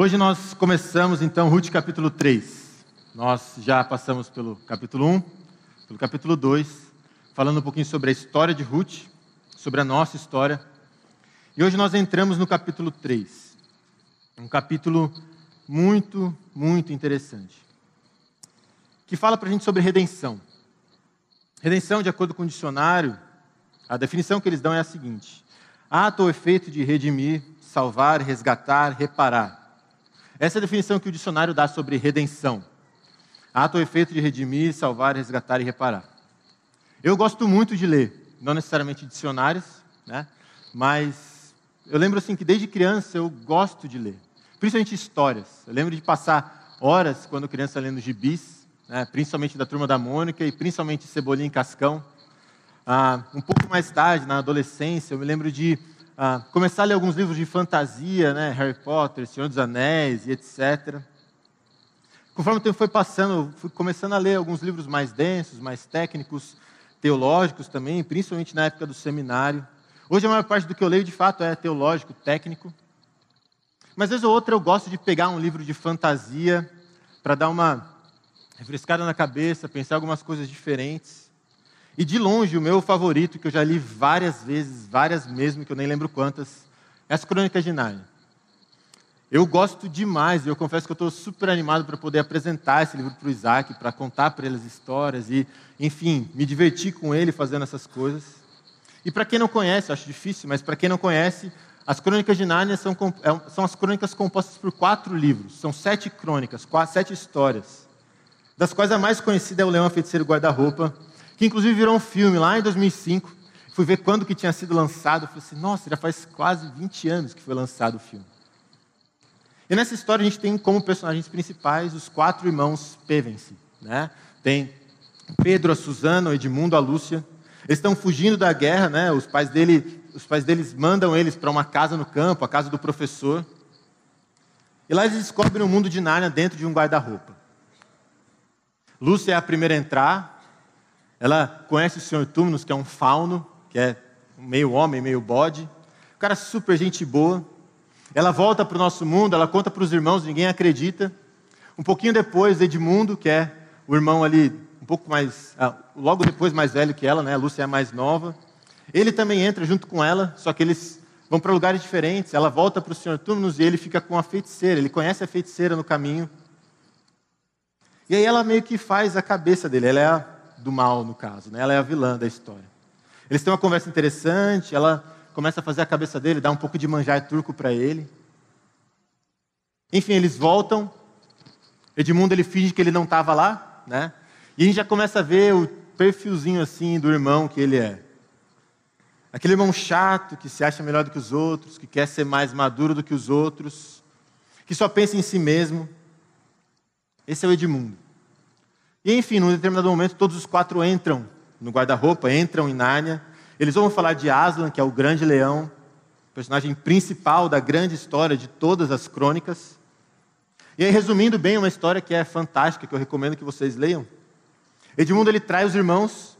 Hoje nós começamos então Ruth capítulo 3. Nós já passamos pelo capítulo 1, pelo capítulo 2, falando um pouquinho sobre a história de Ruth, sobre a nossa história. E hoje nós entramos no capítulo 3. Um capítulo muito, muito interessante. Que fala para a gente sobre redenção. Redenção, de acordo com o dicionário, a definição que eles dão é a seguinte: ato ou efeito de redimir, salvar, resgatar, reparar. Essa é a definição que o dicionário dá sobre redenção. Ato ou efeito de redimir, salvar, resgatar e reparar. Eu gosto muito de ler, não necessariamente dicionários, né? mas eu lembro assim que desde criança eu gosto de ler, principalmente histórias. Eu lembro de passar horas quando criança lendo gibis, né? principalmente da Turma da Mônica e principalmente Cebolinha e Cascão. Ah, um pouco mais tarde, na adolescência, eu me lembro de ah, começar a ler alguns livros de fantasia, né? Harry Potter, Senhor dos Anéis e etc. Conforme o tempo foi passando, fui começando a ler alguns livros mais densos, mais técnicos, teológicos também, principalmente na época do seminário. Hoje a maior parte do que eu leio, de fato, é teológico, técnico. Mas vez ou outra eu gosto de pegar um livro de fantasia para dar uma refrescada na cabeça, pensar algumas coisas diferentes. E de longe, o meu favorito, que eu já li várias vezes, várias mesmo, que eu nem lembro quantas, é as Crônicas de Nárnia. Eu gosto demais, e eu confesso que eu estou super animado para poder apresentar esse livro para o Isaac, para contar para ele as histórias e, enfim, me divertir com ele fazendo essas coisas. E para quem não conhece, acho difícil, mas para quem não conhece, as Crônicas de Nárnia são, é são as crônicas compostas por quatro livros, são sete crônicas, quatro, sete histórias, das quais a mais conhecida é o Leão Feiticeiro Guarda-Roupa, que inclusive virou um filme lá em 2005. Fui ver quando que tinha sido lançado. Falei assim, nossa, já faz quase 20 anos que foi lançado o filme. E nessa história a gente tem como personagens principais os quatro irmãos Pevensey. Né? Tem Pedro, a Susana, o Edmundo, a Lúcia. Eles estão fugindo da guerra, né? os, pais dele, os pais deles mandam eles para uma casa no campo, a casa do professor. E lá eles descobrem o mundo de Nárnia dentro de um guarda-roupa. Lúcia é a primeira a entrar, ela conhece o senhor Túminos, que é um fauno, que é meio homem, meio bode. Um cara super gente boa. Ela volta para o nosso mundo, ela conta para os irmãos, ninguém acredita. Um pouquinho depois, Edmundo, que é o irmão ali, um pouco mais, ah, logo depois mais velho que ela, né? A Lúcia é mais nova. Ele também entra junto com ela, só que eles vão para lugares diferentes. Ela volta para o senhor Túminos e ele fica com a feiticeira. Ele conhece a feiticeira no caminho. E aí ela meio que faz a cabeça dele. Ela é a do mal, no caso. Né? Ela é a vilã da história. Eles têm uma conversa interessante, ela começa a fazer a cabeça dele, dá um pouco de manjar turco para ele. Enfim, eles voltam. Edmundo ele finge que ele não estava lá, né? E a gente já começa a ver o perfilzinho assim do irmão que ele é. Aquele irmão chato que se acha melhor do que os outros, que quer ser mais maduro do que os outros, que só pensa em si mesmo. Esse é o Edmundo. E enfim, num determinado momento, todos os quatro entram no guarda-roupa, entram em Nárnia. Eles vão falar de Aslan, que é o grande leão, personagem principal da grande história de todas as crônicas. E aí, resumindo bem, uma história que é fantástica, que eu recomendo que vocês leiam. Edmundo ele trai os irmãos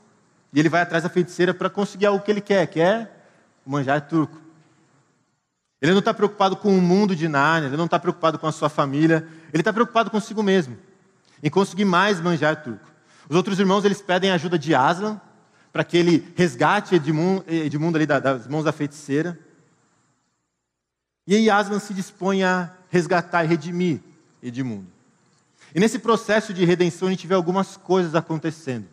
e ele vai atrás da feiticeira para conseguir algo que ele quer, que é o manjar turco. Ele não está preocupado com o mundo de Nárnia, ele não está preocupado com a sua família, ele está preocupado consigo mesmo em conseguir mais manjar turco. Os outros irmãos eles pedem a ajuda de Aslan para que ele resgate Edmundo, Edmundo ali das mãos da feiticeira. E aí Aslan se dispõe a resgatar e redimir Edmundo. E nesse processo de redenção a gente vê algumas coisas acontecendo.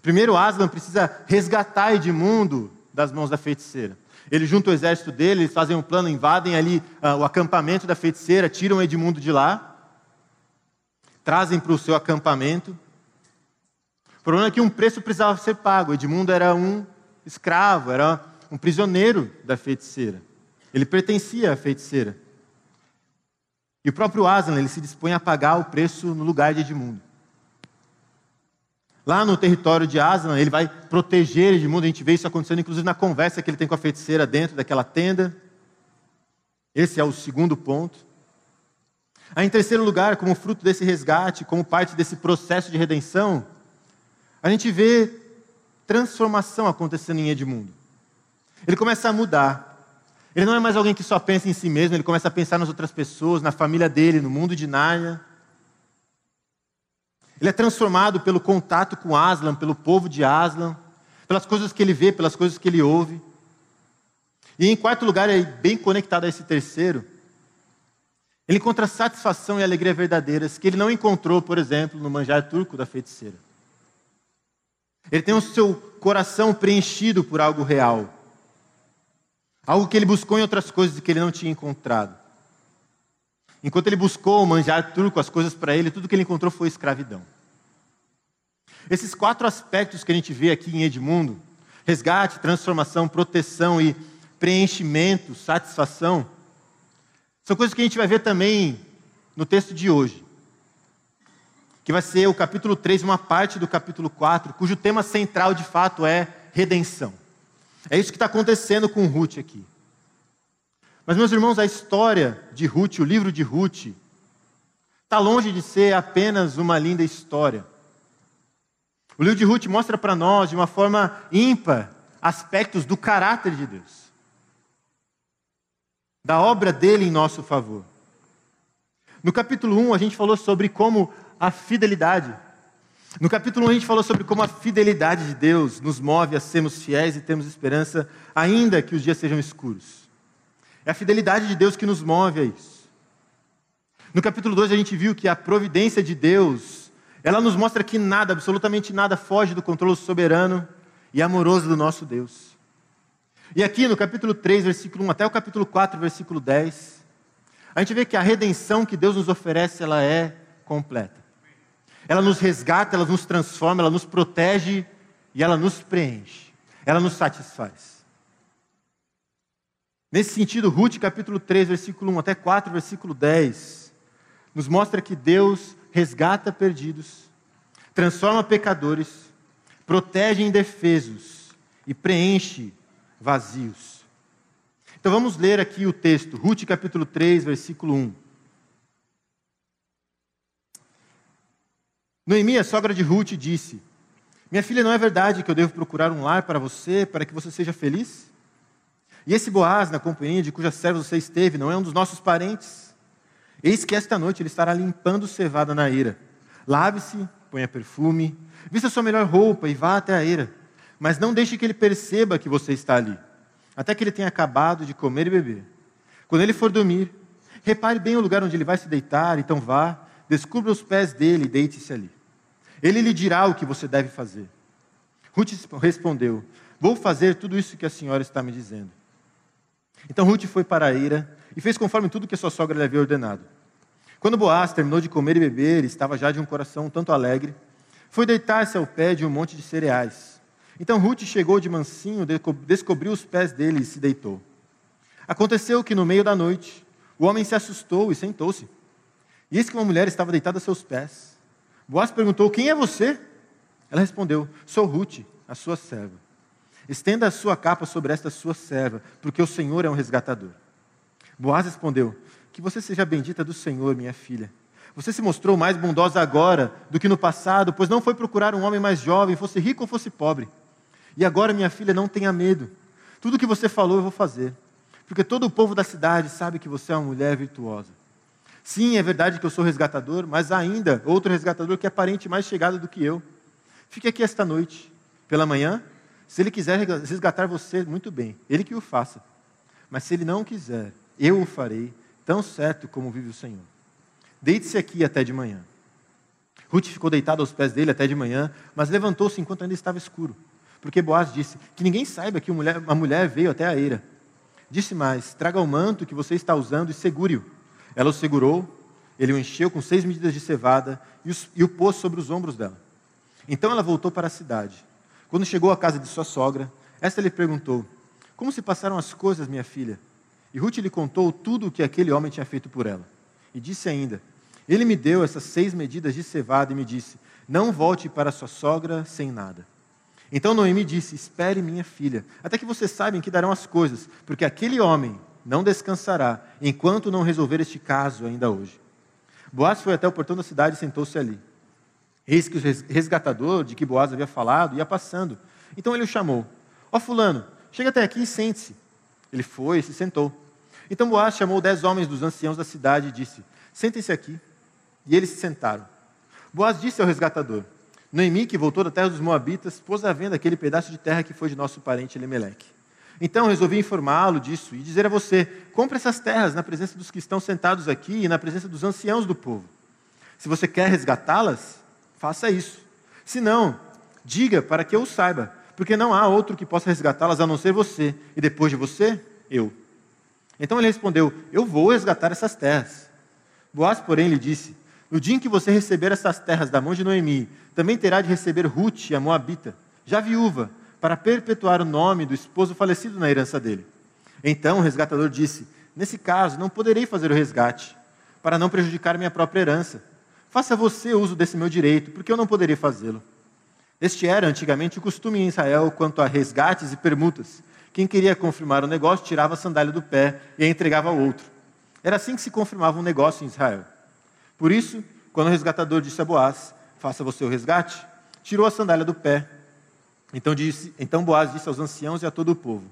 Primeiro, Aslan precisa resgatar Edmundo das mãos da feiticeira. Ele junta o exército dele, eles fazem um plano, invadem ali uh, o acampamento da feiticeira, tiram Edmundo de lá trazem para o seu acampamento. O problema é que um preço precisava ser pago. Edmundo era um escravo, era um prisioneiro da feiticeira. Ele pertencia à feiticeira. E o próprio Aslan, ele se dispõe a pagar o preço no lugar de Edmundo. Lá no território de Aslan, ele vai proteger Edmundo. A gente vê isso acontecendo, inclusive, na conversa que ele tem com a feiticeira dentro daquela tenda. Esse é o segundo ponto. Aí, em terceiro lugar, como fruto desse resgate, como parte desse processo de redenção, a gente vê transformação acontecendo em Edmundo. Ele começa a mudar. Ele não é mais alguém que só pensa em si mesmo, ele começa a pensar nas outras pessoas, na família dele, no mundo de Nárnia. Ele é transformado pelo contato com Aslan, pelo povo de Aslan, pelas coisas que ele vê, pelas coisas que ele ouve. E em quarto lugar, é bem conectado a esse terceiro, ele encontra satisfação e alegria verdadeiras que ele não encontrou, por exemplo, no manjar turco da feiticeira. Ele tem o seu coração preenchido por algo real. Algo que ele buscou em outras coisas que ele não tinha encontrado. Enquanto ele buscou o manjar turco, as coisas para ele, tudo que ele encontrou foi escravidão. Esses quatro aspectos que a gente vê aqui em Edmundo resgate, transformação, proteção e preenchimento, satisfação são coisas que a gente vai ver também no texto de hoje, que vai ser o capítulo 3, uma parte do capítulo 4, cujo tema central de fato é redenção. É isso que está acontecendo com Ruth aqui. Mas, meus irmãos, a história de Ruth, o livro de Ruth, está longe de ser apenas uma linda história. O livro de Ruth mostra para nós, de uma forma ímpar, aspectos do caráter de Deus da obra dele em nosso favor. No capítulo 1, a gente falou sobre como a fidelidade. No capítulo 1, a gente falou sobre como a fidelidade de Deus nos move a sermos fiéis e termos esperança, ainda que os dias sejam escuros. É a fidelidade de Deus que nos move a isso. No capítulo 2, a gente viu que a providência de Deus, ela nos mostra que nada, absolutamente nada, foge do controle soberano e amoroso do nosso Deus. E aqui no capítulo 3, versículo 1 até o capítulo 4, versículo 10, a gente vê que a redenção que Deus nos oferece, ela é completa. Ela nos resgata, ela nos transforma, ela nos protege e ela nos preenche. Ela nos satisfaz. Nesse sentido, Ruth, capítulo 3, versículo 1 até 4, versículo 10, nos mostra que Deus resgata perdidos, transforma pecadores, protege indefesos e preenche vazios. Então vamos ler aqui o texto, Ruth capítulo 3, versículo 1. Noemi, a sogra de Ruth, disse: Minha filha, não é verdade que eu devo procurar um lar para você, para que você seja feliz? E esse Boaz, na companhia de cuja serva você esteve, não é um dos nossos parentes? Eis que esta noite ele estará limpando cevada na eira. Lave-se, ponha perfume, vista sua melhor roupa e vá até a eira mas não deixe que ele perceba que você está ali, até que ele tenha acabado de comer e beber. Quando ele for dormir, repare bem o lugar onde ele vai se deitar, então vá, descubra os pés dele e deite-se ali. Ele lhe dirá o que você deve fazer. Ruth respondeu: Vou fazer tudo isso que a senhora está me dizendo. Então Ruth foi para a ira e fez conforme tudo que a sua sogra lhe havia ordenado. Quando Boaz terminou de comer e beber, estava já de um coração um tanto alegre, foi deitar-se ao pé de um monte de cereais. Então Ruth chegou de mansinho, descobriu os pés dele e se deitou. Aconteceu que no meio da noite, o homem se assustou e sentou-se. E eis que uma mulher estava deitada a seus pés. Boaz perguntou: Quem é você? Ela respondeu: Sou Ruth, a sua serva. Estenda a sua capa sobre esta sua serva, porque o Senhor é um resgatador. Boaz respondeu: Que você seja bendita do Senhor, minha filha. Você se mostrou mais bondosa agora do que no passado, pois não foi procurar um homem mais jovem, fosse rico ou fosse pobre. E agora, minha filha, não tenha medo. Tudo o que você falou eu vou fazer. Porque todo o povo da cidade sabe que você é uma mulher virtuosa. Sim, é verdade que eu sou resgatador, mas ainda outro resgatador que é parente mais chegado do que eu. Fique aqui esta noite. Pela manhã, se ele quiser resgatar você, muito bem, ele que o faça. Mas se ele não quiser, eu o farei, tão certo como vive o Senhor. Deite-se aqui até de manhã. Ruth ficou deitada aos pés dele até de manhã, mas levantou-se enquanto ainda estava escuro. Porque Boaz disse: Que ninguém saiba que uma mulher veio até a eira. Disse mais: Traga o manto que você está usando e segure-o. Ela o segurou, ele o encheu com seis medidas de cevada e o pôs sobre os ombros dela. Então ela voltou para a cidade. Quando chegou à casa de sua sogra, esta lhe perguntou: Como se passaram as coisas, minha filha? E Ruth lhe contou tudo o que aquele homem tinha feito por ela. E disse ainda: Ele me deu essas seis medidas de cevada e me disse: Não volte para sua sogra sem nada. Então Noemi disse: Espere, minha filha, até que vocês saibam que darão as coisas, porque aquele homem não descansará enquanto não resolver este caso ainda hoje. Boaz foi até o portão da cidade e sentou-se ali. Eis que o resgatador de que Boaz havia falado ia passando. Então ele o chamou: Ó oh, Fulano, chega até aqui e sente-se. Ele foi e se sentou. Então Boaz chamou dez homens dos anciãos da cidade e disse: Sentem-se aqui. E eles se sentaram. Boaz disse ao resgatador: Noemi, que voltou da terra dos Moabitas, pôs à venda aquele pedaço de terra que foi de nosso parente Elimeleque. Então resolvi informá-lo disso e dizer a você: compre essas terras na presença dos que estão sentados aqui e na presença dos anciãos do povo. Se você quer resgatá-las, faça isso. Se não, diga para que eu saiba, porque não há outro que possa resgatá-las a não ser você, e depois de você, eu. Então ele respondeu: Eu vou resgatar essas terras. Boaz, porém, lhe disse: No dia em que você receber essas terras da mão de Noemi, também terá de receber Ruth, a Moabita, já viúva, para perpetuar o nome do esposo falecido na herança dele. Então o resgatador disse: Nesse caso, não poderei fazer o resgate, para não prejudicar minha própria herança. Faça você uso desse meu direito, porque eu não poderia fazê-lo. Este era antigamente o costume em Israel quanto a resgates e permutas. Quem queria confirmar o negócio tirava a sandália do pé e a entregava ao outro. Era assim que se confirmava um negócio em Israel. Por isso, quando o resgatador disse a Boaz: Faça você o resgate, tirou a sandália do pé então, disse, então Boaz disse aos anciãos e a todo o povo: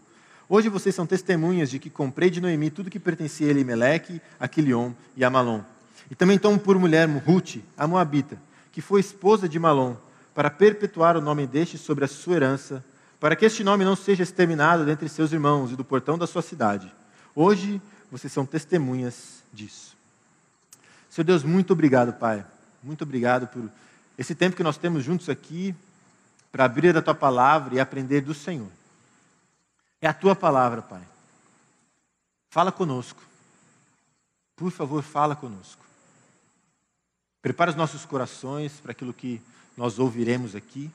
Hoje vocês são testemunhas de que comprei de Noemi tudo que pertencia a Elimeleque, a Quilion e a Malom. E também tomo por mulher Ruth, a Moabita, que foi esposa de Malom, para perpetuar o nome deste sobre a sua herança, para que este nome não seja exterminado dentre seus irmãos e do portão da sua cidade. Hoje vocês são testemunhas disso. Senhor Deus, muito obrigado, Pai. Muito obrigado por esse tempo que nós temos juntos aqui, para abrir a tua palavra e aprender do Senhor. É a tua palavra, Pai. Fala conosco. Por favor, fala conosco. Prepara os nossos corações para aquilo que nós ouviremos aqui.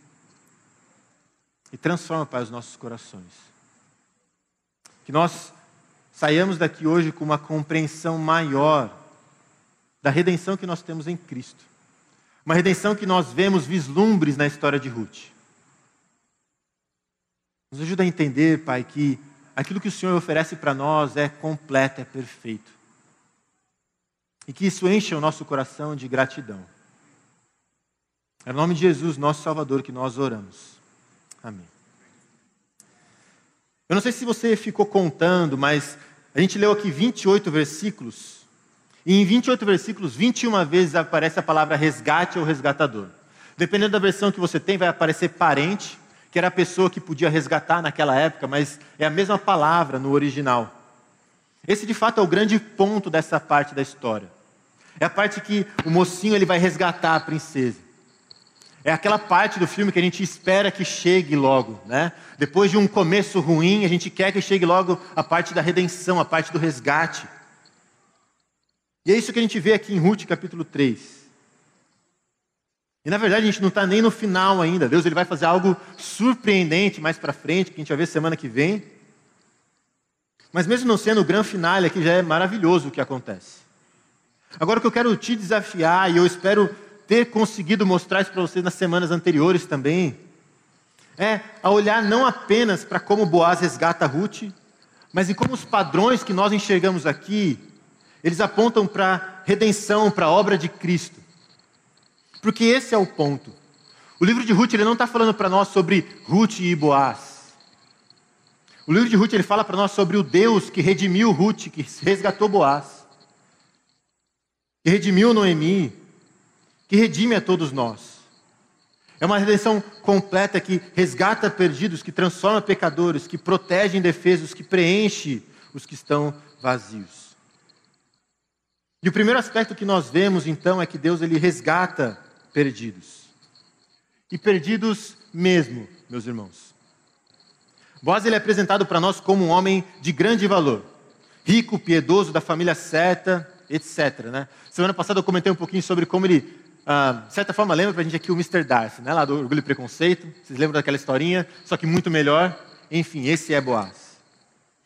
E transforma, Pai, os nossos corações. Que nós saiamos daqui hoje com uma compreensão maior da redenção que nós temos em Cristo. Uma redenção que nós vemos vislumbres na história de Ruth. Nos ajuda a entender, Pai, que aquilo que o Senhor oferece para nós é completo, é perfeito. E que isso encha o nosso coração de gratidão. É no nome de Jesus, nosso Salvador, que nós oramos. Amém. Eu não sei se você ficou contando, mas a gente leu aqui 28 versículos. E em 28 versículos, 21 vezes aparece a palavra resgate ou resgatador. Dependendo da versão que você tem, vai aparecer parente, que era a pessoa que podia resgatar naquela época, mas é a mesma palavra no original. Esse de fato é o grande ponto dessa parte da história. É a parte que o mocinho ele vai resgatar a princesa. É aquela parte do filme que a gente espera que chegue logo, né? Depois de um começo ruim, a gente quer que chegue logo a parte da redenção, a parte do resgate. E é isso que a gente vê aqui em Ruth capítulo 3. E na verdade a gente não está nem no final ainda. Deus ele vai fazer algo surpreendente mais para frente, que a gente vai ver semana que vem. Mas mesmo não sendo o grande final aqui, já é maravilhoso o que acontece. Agora o que eu quero te desafiar, e eu espero ter conseguido mostrar isso para vocês nas semanas anteriores também, é a olhar não apenas para como Boaz resgata Ruth, mas em como os padrões que nós enxergamos aqui, eles apontam para a redenção, para a obra de Cristo. Porque esse é o ponto. O livro de Ruth ele não está falando para nós sobre Ruth e Boaz. O livro de Ruth ele fala para nós sobre o Deus que redimiu Ruth, que resgatou Boaz, que redimiu Noemi, que redime a todos nós. É uma redenção completa que resgata perdidos, que transforma pecadores, que protege indefesos, que preenche os que estão vazios. E o primeiro aspecto que nós vemos então é que Deus ele resgata perdidos. E perdidos mesmo, meus irmãos. Boaz ele é apresentado para nós como um homem de grande valor, rico, piedoso, da família certa, etc. Né? Semana passada eu comentei um pouquinho sobre como ele, ah, de certa forma, lembra para a gente aqui o Mr. Darcy, né? lá do Orgulho e Preconceito. Vocês lembram daquela historinha? Só que muito melhor. Enfim, esse é Boaz.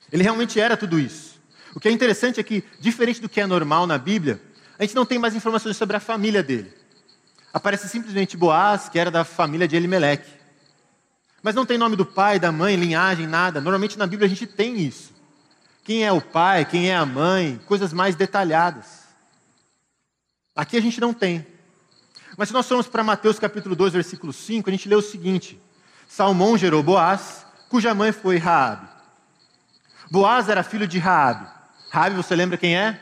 Ele realmente era tudo isso. O que é interessante é que, diferente do que é normal na Bíblia, a gente não tem mais informações sobre a família dele aparece simplesmente Boaz, que era da família de Elimeleque. Mas não tem nome do pai, da mãe, linhagem, nada. Normalmente na Bíblia a gente tem isso. Quem é o pai, quem é a mãe, coisas mais detalhadas. Aqui a gente não tem. Mas se nós formos para Mateus capítulo 2, versículo 5, a gente lê o seguinte: Salmão gerou Boaz, cuja mãe foi Raabe. Boaz era filho de Raabe. Raabe, você lembra quem é?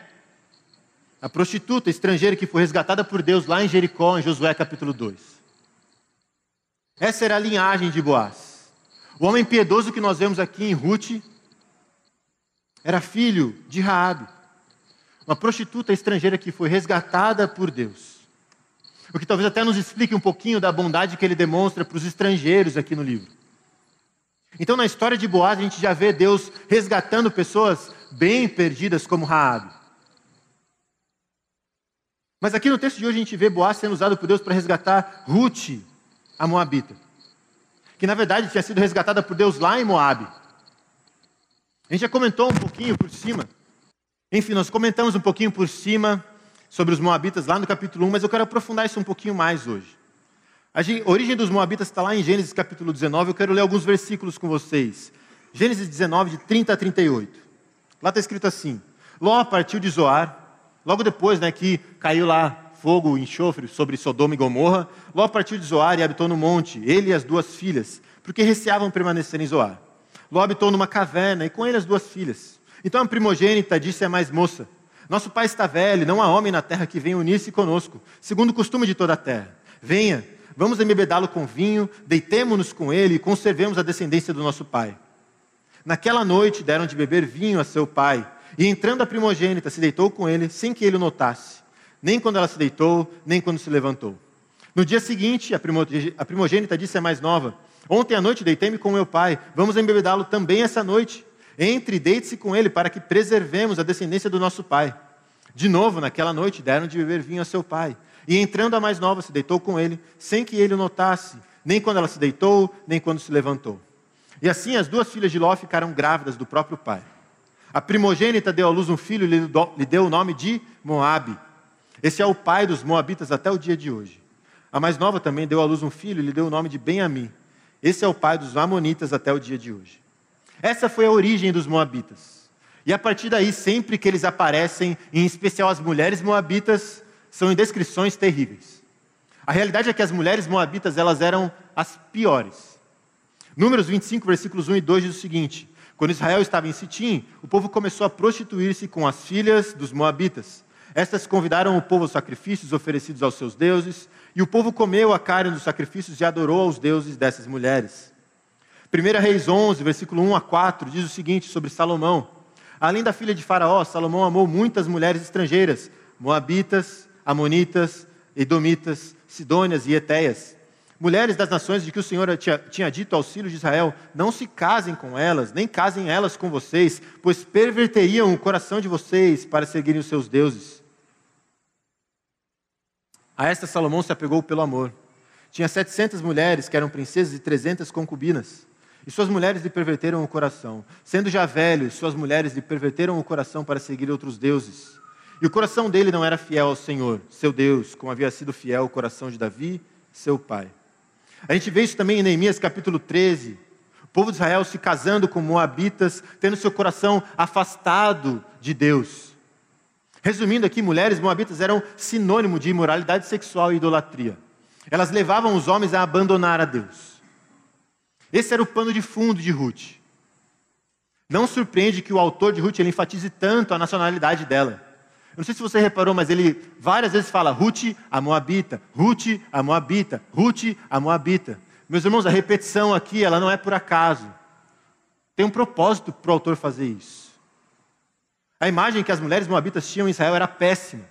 A prostituta estrangeira que foi resgatada por Deus lá em Jericó, em Josué capítulo 2. Essa era a linhagem de Boaz. O homem piedoso que nós vemos aqui em Ruth era filho de Raabe, uma prostituta estrangeira que foi resgatada por Deus. O que talvez até nos explique um pouquinho da bondade que ele demonstra para os estrangeiros aqui no livro. Então, na história de Boaz, a gente já vê Deus resgatando pessoas bem perdidas como Raabe. Mas aqui no texto de hoje a gente vê Boaz sendo usado por Deus para resgatar Ruth, a Moabita. Que na verdade tinha sido resgatada por Deus lá em Moabe. A gente já comentou um pouquinho por cima. Enfim, nós comentamos um pouquinho por cima sobre os Moabitas lá no capítulo 1, mas eu quero aprofundar isso um pouquinho mais hoje. A origem dos Moabitas está lá em Gênesis capítulo 19. Eu quero ler alguns versículos com vocês. Gênesis 19, de 30 a 38. Lá está escrito assim: Ló partiu de Zoar, logo depois né, que caiu lá fogo e enxofre sobre Sodoma e Gomorra. Ló partiu de Zoar e habitou no monte, ele e as duas filhas, porque receavam permanecer em Zoar. Ló habitou numa caverna e com ele as duas filhas. Então a primogênita disse à mais moça: Nosso pai está velho, não há homem na terra que venha unir-se conosco, segundo o costume de toda a terra. Venha, vamos embebedá-lo com vinho, deitemo-nos com ele e conservemos a descendência do nosso pai. Naquela noite deram de beber vinho a seu pai, e entrando a primogênita se deitou com ele, sem que ele o notasse, nem quando ela se deitou, nem quando se levantou. No dia seguinte, a primogênita disse à mais nova: Ontem à noite deitei-me com meu pai, vamos embebedá-lo também essa noite. Entre e deite-se com ele, para que preservemos a descendência do nosso pai. De novo, naquela noite, deram de beber vinho a seu pai. E entrando a mais nova, se deitou com ele, sem que ele o notasse, nem quando ela se deitou, nem quando se levantou. E assim as duas filhas de Ló ficaram grávidas do próprio pai. A primogênita deu à luz um filho e lhe deu o nome de Moabe. Esse é o pai dos moabitas até o dia de hoje. A mais nova também deu à luz um filho e lhe deu o nome de Ben-Ami. Esse é o pai dos amonitas até o dia de hoje. Essa foi a origem dos moabitas. E a partir daí, sempre que eles aparecem, em especial as mulheres moabitas, são em descrições terríveis. A realidade é que as mulheres moabitas, elas eram as piores. Números 25, versículos 1 e 2 diz o seguinte: Quando Israel estava em Sitim, o povo começou a prostituir-se com as filhas dos moabitas. Estas convidaram o povo aos sacrifícios oferecidos aos seus deuses, e o povo comeu a carne dos sacrifícios e adorou aos deuses dessas mulheres. 1 Reis 11, versículo 1 a 4, diz o seguinte sobre Salomão: Além da filha de Faraó, Salomão amou muitas mulheres estrangeiras, moabitas, amonitas, edomitas, sidônias e etéias. Mulheres das nações de que o Senhor tinha, tinha dito aos filhos de Israel: Não se casem com elas, nem casem elas com vocês, pois perverteriam o coração de vocês para seguirem os seus deuses. A esta Salomão se apegou pelo amor. Tinha setecentas mulheres que eram princesas e trezentas concubinas. E suas mulheres lhe perverteram o coração. Sendo já velho, suas mulheres lhe perverteram o coração para seguir outros deuses. E o coração dele não era fiel ao Senhor, seu Deus, como havia sido fiel o coração de Davi, seu pai. A gente vê isso também em Neemias capítulo 13. O povo de Israel se casando com moabitas, tendo seu coração afastado de Deus. Resumindo aqui, mulheres moabitas eram sinônimo de imoralidade sexual e idolatria. Elas levavam os homens a abandonar a Deus. Esse era o pano de fundo de Ruth. Não surpreende que o autor de Ruth enfatize tanto a nacionalidade dela. Eu não sei se você reparou, mas ele várias vezes fala Ruth, a Moabita, Ruth, a Moabita, Ruth, a Moabita. Meus irmãos, a repetição aqui, ela não é por acaso. Tem um propósito para o autor fazer isso. A imagem que as mulheres moabitas tinham em Israel era péssima.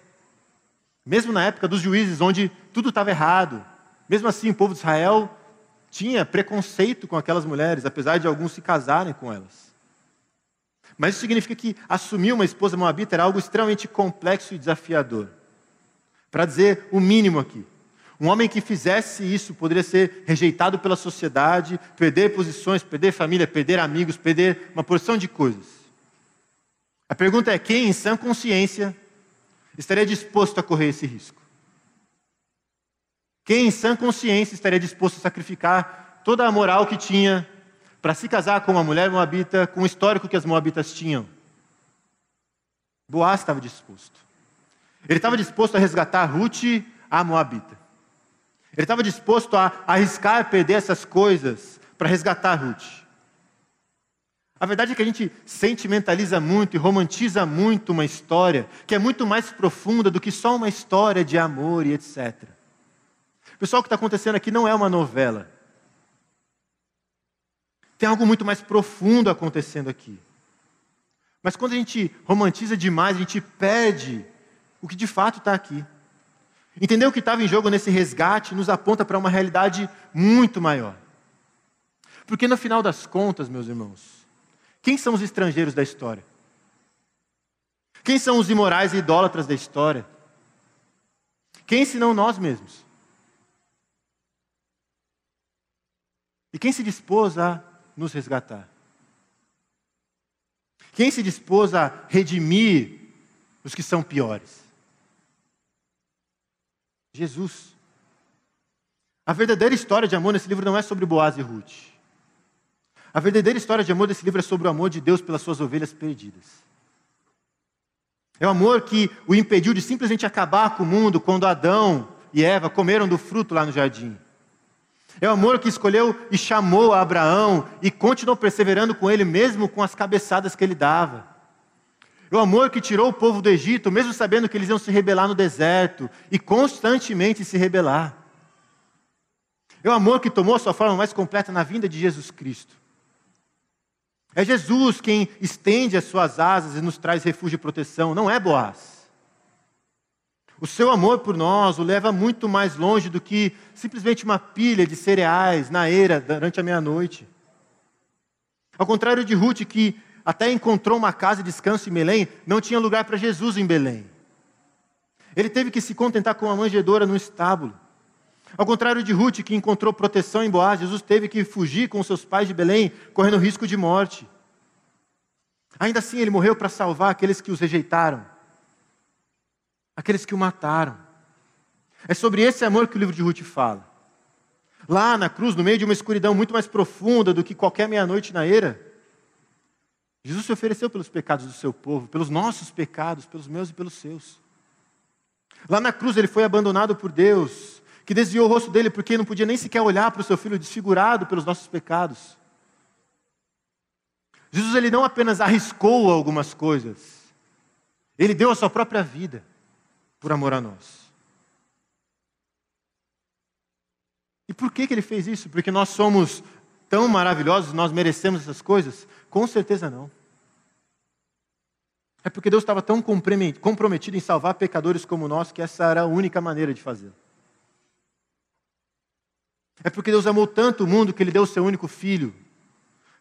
Mesmo na época dos juízes, onde tudo estava errado, mesmo assim o povo de Israel tinha preconceito com aquelas mulheres, apesar de alguns se casarem com elas. Mas isso significa que assumir uma esposa moabita era algo extremamente complexo e desafiador. Para dizer o mínimo aqui. Um homem que fizesse isso poderia ser rejeitado pela sociedade, perder posições, perder família, perder amigos, perder uma porção de coisas. A pergunta é: quem, em sã consciência, estaria disposto a correr esse risco? Quem, em sã consciência, estaria disposto a sacrificar toda a moral que tinha para se casar com uma mulher moabita, com o histórico que as moabitas tinham? Boaz estava disposto. Ele estava disposto a resgatar Ruth, a moabita. Ele estava disposto a arriscar perder essas coisas para resgatar Ruth. A verdade é que a gente sentimentaliza muito e romantiza muito uma história que é muito mais profunda do que só uma história de amor e etc. Pessoal, o que está acontecendo aqui não é uma novela. Tem algo muito mais profundo acontecendo aqui. Mas quando a gente romantiza demais, a gente perde o que de fato está aqui. Entender o que estava em jogo nesse resgate nos aponta para uma realidade muito maior. Porque no final das contas, meus irmãos, quem são os estrangeiros da história? Quem são os imorais e idólatras da história? Quem senão nós mesmos? E quem se dispôs a nos resgatar? Quem se dispôs a redimir os que são piores? Jesus. A verdadeira história de amor nesse livro não é sobre Boaz e Ruth. A verdadeira história de amor desse livro é sobre o amor de Deus pelas suas ovelhas perdidas. É o amor que o impediu de simplesmente acabar com o mundo quando Adão e Eva comeram do fruto lá no jardim. É o amor que escolheu e chamou a Abraão e continuou perseverando com ele, mesmo com as cabeçadas que ele dava. É o amor que tirou o povo do Egito, mesmo sabendo que eles iam se rebelar no deserto e constantemente se rebelar. É o amor que tomou a sua forma mais completa na vinda de Jesus Cristo. É Jesus quem estende as suas asas e nos traz refúgio e proteção, não é Boaz. O seu amor por nós o leva muito mais longe do que simplesmente uma pilha de cereais na eira durante a meia-noite. Ao contrário de Ruth, que até encontrou uma casa de descanso em Belém, não tinha lugar para Jesus em Belém. Ele teve que se contentar com uma manjedoura no estábulo. Ao contrário de Ruth, que encontrou proteção em Boaz, Jesus teve que fugir com seus pais de Belém, correndo risco de morte. Ainda assim, ele morreu para salvar aqueles que os rejeitaram, aqueles que o mataram. É sobre esse amor que o livro de Ruth fala. Lá na cruz, no meio de uma escuridão muito mais profunda do que qualquer meia-noite na era, Jesus se ofereceu pelos pecados do seu povo, pelos nossos pecados, pelos meus e pelos seus. Lá na cruz ele foi abandonado por Deus, que desviou o rosto dele porque não podia nem sequer olhar para o seu filho desfigurado pelos nossos pecados. Jesus ele não apenas arriscou algumas coisas, ele deu a sua própria vida por amor a nós. E por que, que ele fez isso? Porque nós somos tão maravilhosos, nós merecemos essas coisas? Com certeza não. É porque Deus estava tão comprometido em salvar pecadores como nós que essa era a única maneira de fazê-lo. É porque Deus amou tanto o mundo que Ele deu o seu único filho,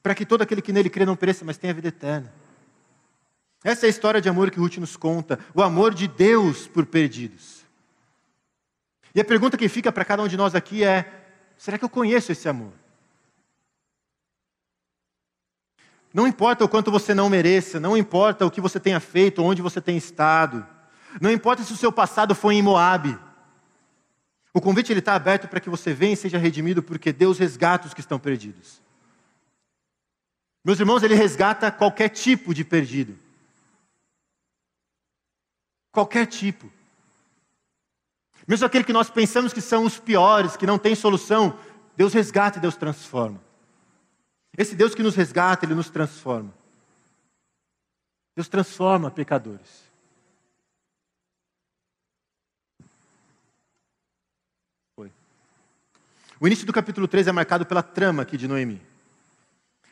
para que todo aquele que nele crê não pereça, mas tenha vida eterna. Essa é a história de amor que Ruth nos conta, o amor de Deus por perdidos. E a pergunta que fica para cada um de nós aqui é: será que eu conheço esse amor? Não importa o quanto você não mereça, não importa o que você tenha feito, onde você tenha estado, não importa se o seu passado foi em Moabe. O convite está aberto para que você venha e seja redimido, porque Deus resgata os que estão perdidos. Meus irmãos, ele resgata qualquer tipo de perdido. Qualquer tipo. Mesmo aquele que nós pensamos que são os piores, que não tem solução, Deus resgata e Deus transforma. Esse Deus que nos resgata, ele nos transforma. Deus transforma pecadores. Foi. O início do capítulo 3 é marcado pela trama aqui de Noemi.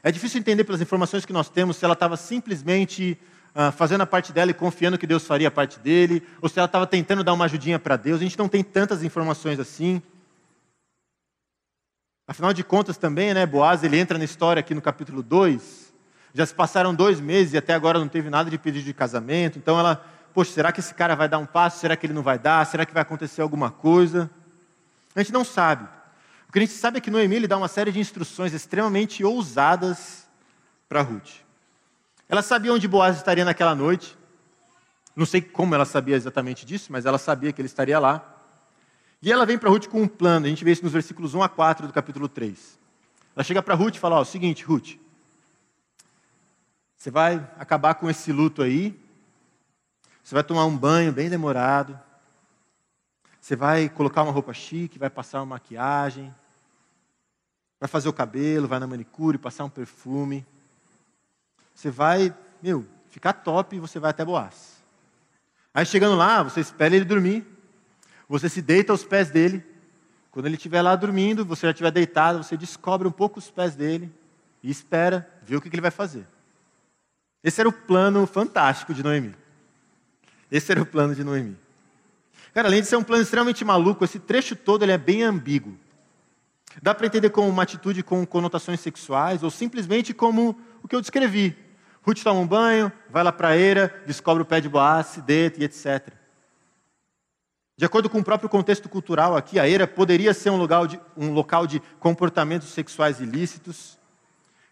É difícil entender pelas informações que nós temos se ela estava simplesmente uh, fazendo a parte dela e confiando que Deus faria a parte dele, ou se ela estava tentando dar uma ajudinha para Deus. A gente não tem tantas informações assim. Afinal de contas, também, né, Boaz ele entra na história aqui no capítulo 2. Já se passaram dois meses e até agora não teve nada de pedido de casamento. Então ela, poxa, será que esse cara vai dar um passo? Será que ele não vai dar? Será que vai acontecer alguma coisa? A gente não sabe. O que a gente sabe é que Noemi ele dá uma série de instruções extremamente ousadas para Ruth. Ela sabia onde Boaz estaria naquela noite. Não sei como ela sabia exatamente disso, mas ela sabia que ele estaria lá. E ela vem para Ruth com um plano. A gente vê isso nos versículos 1 a 4 do capítulo 3. Ela chega para Ruth e fala: Ó, o seguinte, Ruth, você vai acabar com esse luto aí. Você vai tomar um banho bem demorado. Você vai colocar uma roupa chique, vai passar uma maquiagem, vai fazer o cabelo, vai na manicure, passar um perfume. Você vai, meu, ficar top e você vai até Boaz. Aí chegando lá, você espera ele dormir, você se deita aos pés dele. Quando ele estiver lá dormindo, você já estiver deitado, você descobre um pouco os pés dele e espera ver o que ele vai fazer. Esse era o plano fantástico de Noemi. Esse era o plano de Noemi. Cara, além de ser um plano extremamente maluco, esse trecho todo ele é bem ambíguo. Dá para entender como uma atitude com conotações sexuais ou simplesmente como o que eu descrevi. Ruth toma um banho, vai lá para a eira, descobre o pé de Boaz, se deita e etc. De acordo com o próprio contexto cultural aqui, a eira poderia ser um local de, um local de comportamentos sexuais ilícitos.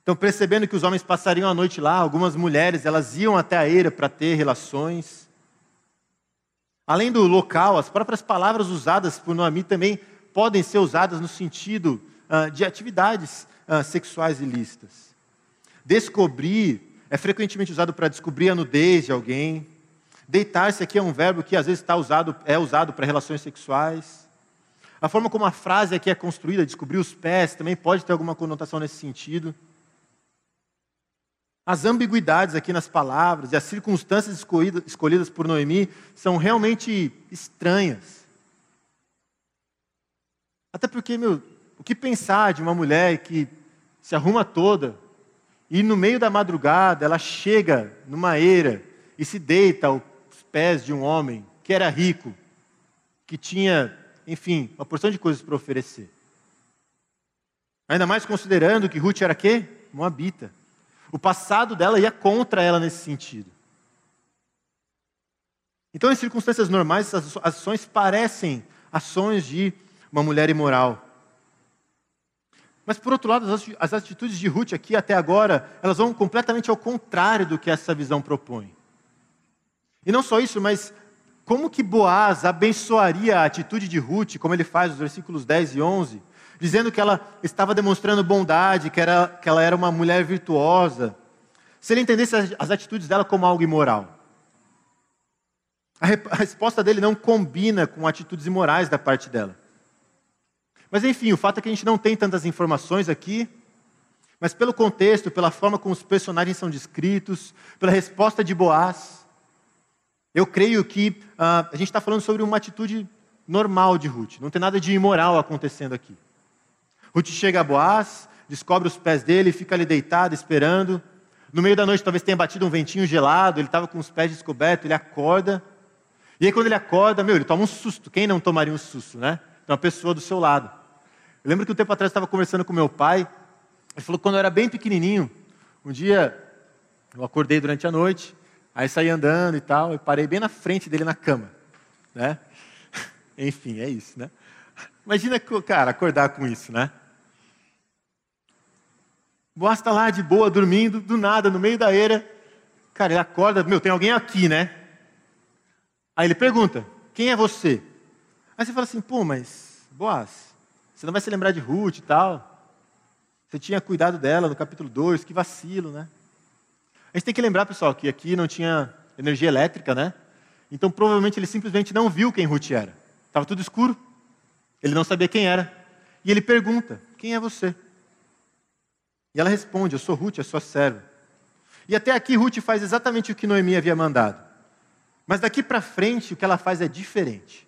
Então, percebendo que os homens passariam a noite lá, algumas mulheres elas iam até a eira para ter relações. Além do local, as próprias palavras usadas por Noemi também podem ser usadas no sentido uh, de atividades uh, sexuais ilícitas. Descobrir é frequentemente usado para descobrir a nudez de alguém. Deitar-se aqui é um verbo que às vezes está usado, é usado para relações sexuais. A forma como a frase aqui é construída, descobrir os pés, também pode ter alguma conotação nesse sentido. As ambiguidades aqui nas palavras e as circunstâncias escolhidas por Noemi são realmente estranhas. Até porque, meu, o que pensar de uma mulher que se arruma toda e no meio da madrugada ela chega numa eira e se deita aos pés de um homem que era rico, que tinha, enfim, uma porção de coisas para oferecer. Ainda mais considerando que Ruth era quê? Moabita. O passado dela ia contra ela nesse sentido. Então, em circunstâncias normais, essas ações parecem ações de uma mulher imoral. Mas, por outro lado, as atitudes de Ruth aqui até agora, elas vão completamente ao contrário do que essa visão propõe. E não só isso, mas como que Boaz abençoaria a atitude de Ruth, como ele faz nos versículos 10 e 11, dizendo que ela estava demonstrando bondade, que, era, que ela era uma mulher virtuosa, se ele entendesse as atitudes dela como algo imoral. A, a resposta dele não combina com atitudes imorais da parte dela. Mas enfim, o fato é que a gente não tem tantas informações aqui, mas pelo contexto, pela forma como os personagens são descritos, pela resposta de Boaz, eu creio que uh, a gente está falando sobre uma atitude normal de Ruth, não tem nada de imoral acontecendo aqui. Ruth chega a Boaz, descobre os pés dele, fica ali deitado, esperando. No meio da noite, talvez tenha batido um ventinho gelado, ele estava com os pés descobertos, ele acorda. E aí, quando ele acorda, meu, ele toma um susto. Quem não tomaria um susto, né? Tem uma pessoa do seu lado. Eu lembro que um tempo atrás eu estava conversando com meu pai. Ele falou que quando eu era bem pequenininho, um dia eu acordei durante a noite, aí saí andando e tal, e parei bem na frente dele na cama, né? Enfim, é isso, né? Imagina, cara, acordar com isso, né? Boaz está lá de boa, dormindo, do nada, no meio da eira. Cara, ele acorda, meu, tem alguém aqui, né? Aí ele pergunta, quem é você? Aí você fala assim, pô, mas, Boaz, você não vai se lembrar de Ruth e tal. Você tinha cuidado dela no capítulo 2, que vacilo, né? A gente tem que lembrar, pessoal, que aqui não tinha energia elétrica, né? Então provavelmente ele simplesmente não viu quem Ruth era. Estava tudo escuro. Ele não sabia quem era. E ele pergunta: Quem é você? E ela responde: Eu sou Ruth, a sua serva. E até aqui Ruth faz exatamente o que Noemi havia mandado. Mas daqui para frente o que ela faz é diferente.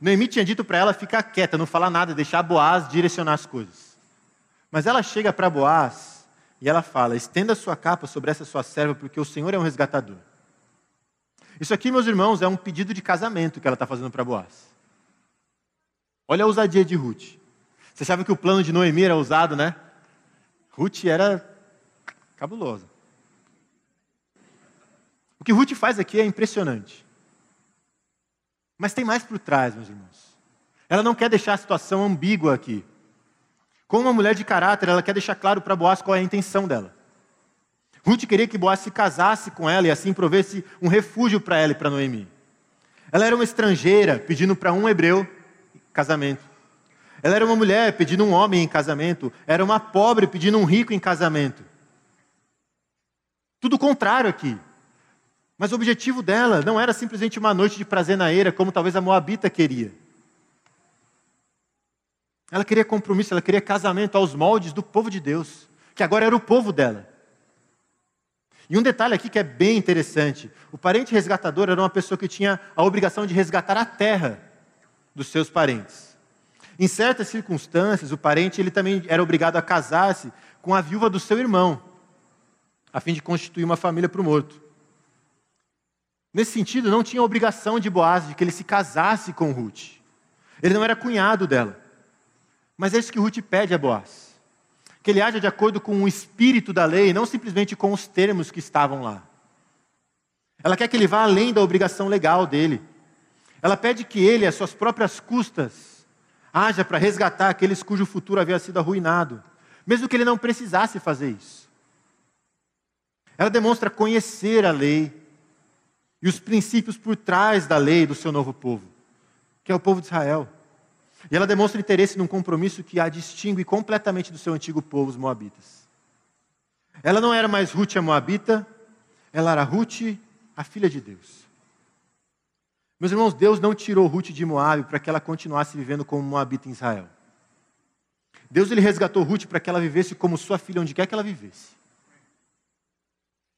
Noemi tinha dito para ela ficar quieta, não falar nada, deixar Boaz direcionar as coisas. Mas ela chega para Boaz e ela fala: estenda sua capa sobre essa sua serva, porque o Senhor é um resgatador. Isso aqui, meus irmãos, é um pedido de casamento que ela está fazendo para Boaz. Olha a ousadia de Ruth. Você sabe que o plano de Noemi era usado, né? Ruth era cabulosa. O que Ruth faz aqui é impressionante. Mas tem mais por trás, meus irmãos. Ela não quer deixar a situação ambígua aqui. Como uma mulher de caráter, ela quer deixar claro para Boaz qual é a intenção dela. Ruth queria que Boaz se casasse com ela e assim provesse um refúgio para ela e para Noemi. Ela era uma estrangeira pedindo para um hebreu casamento. Ela era uma mulher pedindo um homem em casamento. Era uma pobre pedindo um rico em casamento. Tudo contrário aqui. Mas o objetivo dela não era simplesmente uma noite de prazer na eira, como talvez a Moabita queria. Ela queria compromisso, ela queria casamento aos moldes do povo de Deus, que agora era o povo dela. E um detalhe aqui que é bem interessante: o parente resgatador era uma pessoa que tinha a obrigação de resgatar a terra dos seus parentes. Em certas circunstâncias, o parente ele também era obrigado a casar-se com a viúva do seu irmão, a fim de constituir uma família para o morto. Nesse sentido, não tinha obrigação de Boaz de que ele se casasse com Ruth. Ele não era cunhado dela. Mas é isso que Ruth pede a Boaz que ele haja de acordo com o espírito da lei, não simplesmente com os termos que estavam lá. Ela quer que ele vá além da obrigação legal dele. Ela pede que ele, às suas próprias custas, haja para resgatar aqueles cujo futuro havia sido arruinado, mesmo que ele não precisasse fazer isso. Ela demonstra conhecer a lei e os princípios por trás da lei do seu novo povo, que é o povo de Israel. E ela demonstra interesse num compromisso que a distingue completamente do seu antigo povo, os Moabitas. Ela não era mais Ruth a Moabita, ela era Ruth, a filha de Deus. Meus irmãos, Deus não tirou Ruth de Moab para que ela continuasse vivendo como Moabita em Israel. Deus ele resgatou Ruth para que ela vivesse como sua filha onde quer que ela vivesse.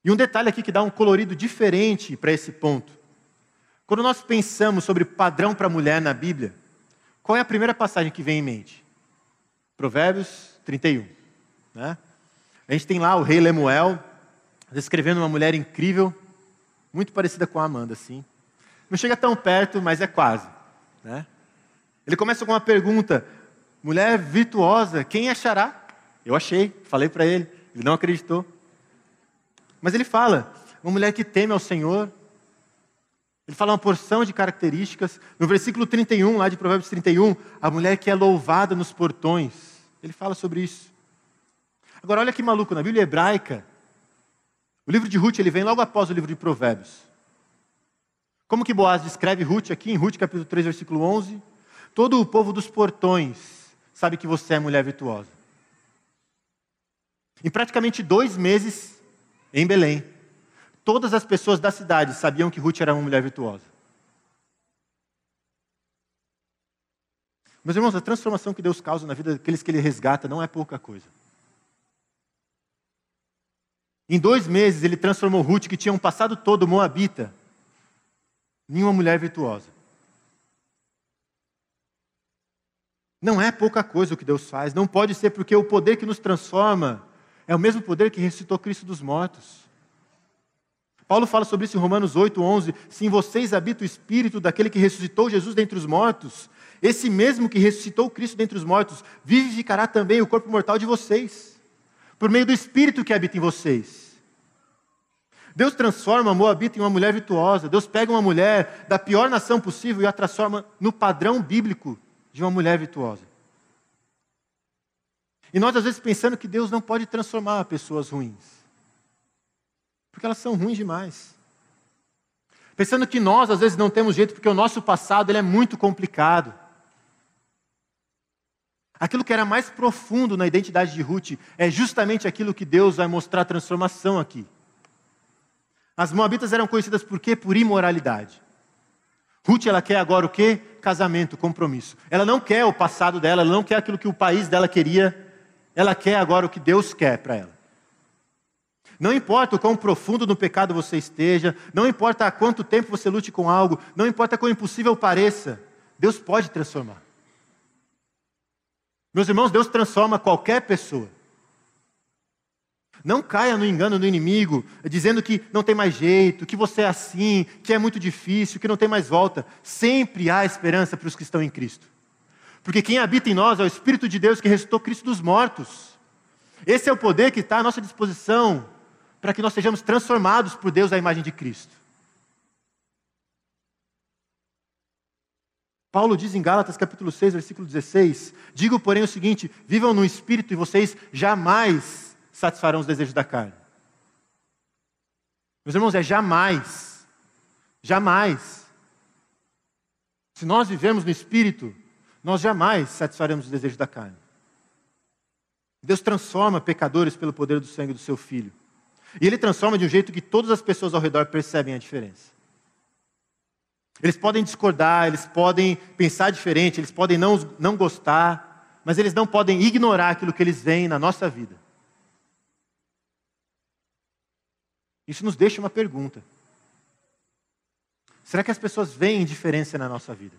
E um detalhe aqui que dá um colorido diferente para esse ponto. Quando nós pensamos sobre padrão para mulher na Bíblia, qual é a primeira passagem que vem em mente? Provérbios 31. Né? A gente tem lá o rei Lemuel descrevendo uma mulher incrível, muito parecida com a Amanda, assim. Não chega tão perto, mas é quase. Né? Ele começa com uma pergunta: mulher virtuosa, quem achará? Eu achei, falei para ele, ele não acreditou. Mas ele fala: uma mulher que teme ao Senhor, ele fala uma porção de características. No versículo 31, lá de Provérbios 31, a mulher que é louvada nos portões. Ele fala sobre isso. Agora, olha que maluco, na Bíblia hebraica, o livro de Ruth ele vem logo após o livro de Provérbios. Como que Boaz descreve Ruth aqui em Ruth capítulo 3, versículo 11? Todo o povo dos portões sabe que você é mulher virtuosa. Em praticamente dois meses, em Belém, todas as pessoas da cidade sabiam que Ruth era uma mulher virtuosa. Meus irmãos, a transformação que Deus causa na vida daqueles que Ele resgata não é pouca coisa. Em dois meses, Ele transformou Ruth, que tinha um passado todo moabita, em uma mulher virtuosa. Não é pouca coisa o que Deus faz, não pode ser porque o poder que nos transforma é o mesmo poder que ressuscitou Cristo dos mortos. Paulo fala sobre isso em Romanos 8, 11. Se em vocês habita o espírito daquele que ressuscitou Jesus dentre os mortos, esse mesmo que ressuscitou Cristo dentre os mortos, vivificará também o corpo mortal de vocês, por meio do espírito que habita em vocês. Deus transforma Moabita em uma mulher virtuosa. Deus pega uma mulher da pior nação possível e a transforma no padrão bíblico de uma mulher virtuosa. E nós, às vezes, pensando que Deus não pode transformar pessoas ruins. Porque elas são ruins demais. Pensando que nós, às vezes, não temos jeito porque o nosso passado ele é muito complicado. Aquilo que era mais profundo na identidade de Ruth é justamente aquilo que Deus vai mostrar transformação aqui. As moabitas eram conhecidas por quê? Por imoralidade. Ruth, ela quer agora o quê? Casamento, compromisso. Ela não quer o passado dela, ela não quer aquilo que o país dela queria. Ela quer agora o que Deus quer para ela. Não importa o quão profundo no pecado você esteja, não importa há quanto tempo você lute com algo, não importa quão impossível pareça, Deus pode transformar. Meus irmãos, Deus transforma qualquer pessoa. Não caia no engano do inimigo, dizendo que não tem mais jeito, que você é assim, que é muito difícil, que não tem mais volta. Sempre há esperança para os que estão em Cristo. Porque quem habita em nós é o Espírito de Deus que ressuscitou Cristo dos mortos. Esse é o poder que está à nossa disposição para que nós sejamos transformados por Deus à imagem de Cristo. Paulo diz em Gálatas capítulo 6, versículo 16: Digo, porém, o seguinte: vivam no espírito e vocês jamais satisfarão os desejos da carne. Meus irmãos, é jamais. Jamais. Se nós vivemos no espírito, nós jamais satisfaremos os desejos da carne. Deus transforma pecadores pelo poder do sangue do seu filho. E ele transforma de um jeito que todas as pessoas ao redor percebem a diferença. Eles podem discordar, eles podem pensar diferente, eles podem não, não gostar, mas eles não podem ignorar aquilo que eles veem na nossa vida. Isso nos deixa uma pergunta. Será que as pessoas veem diferença na nossa vida?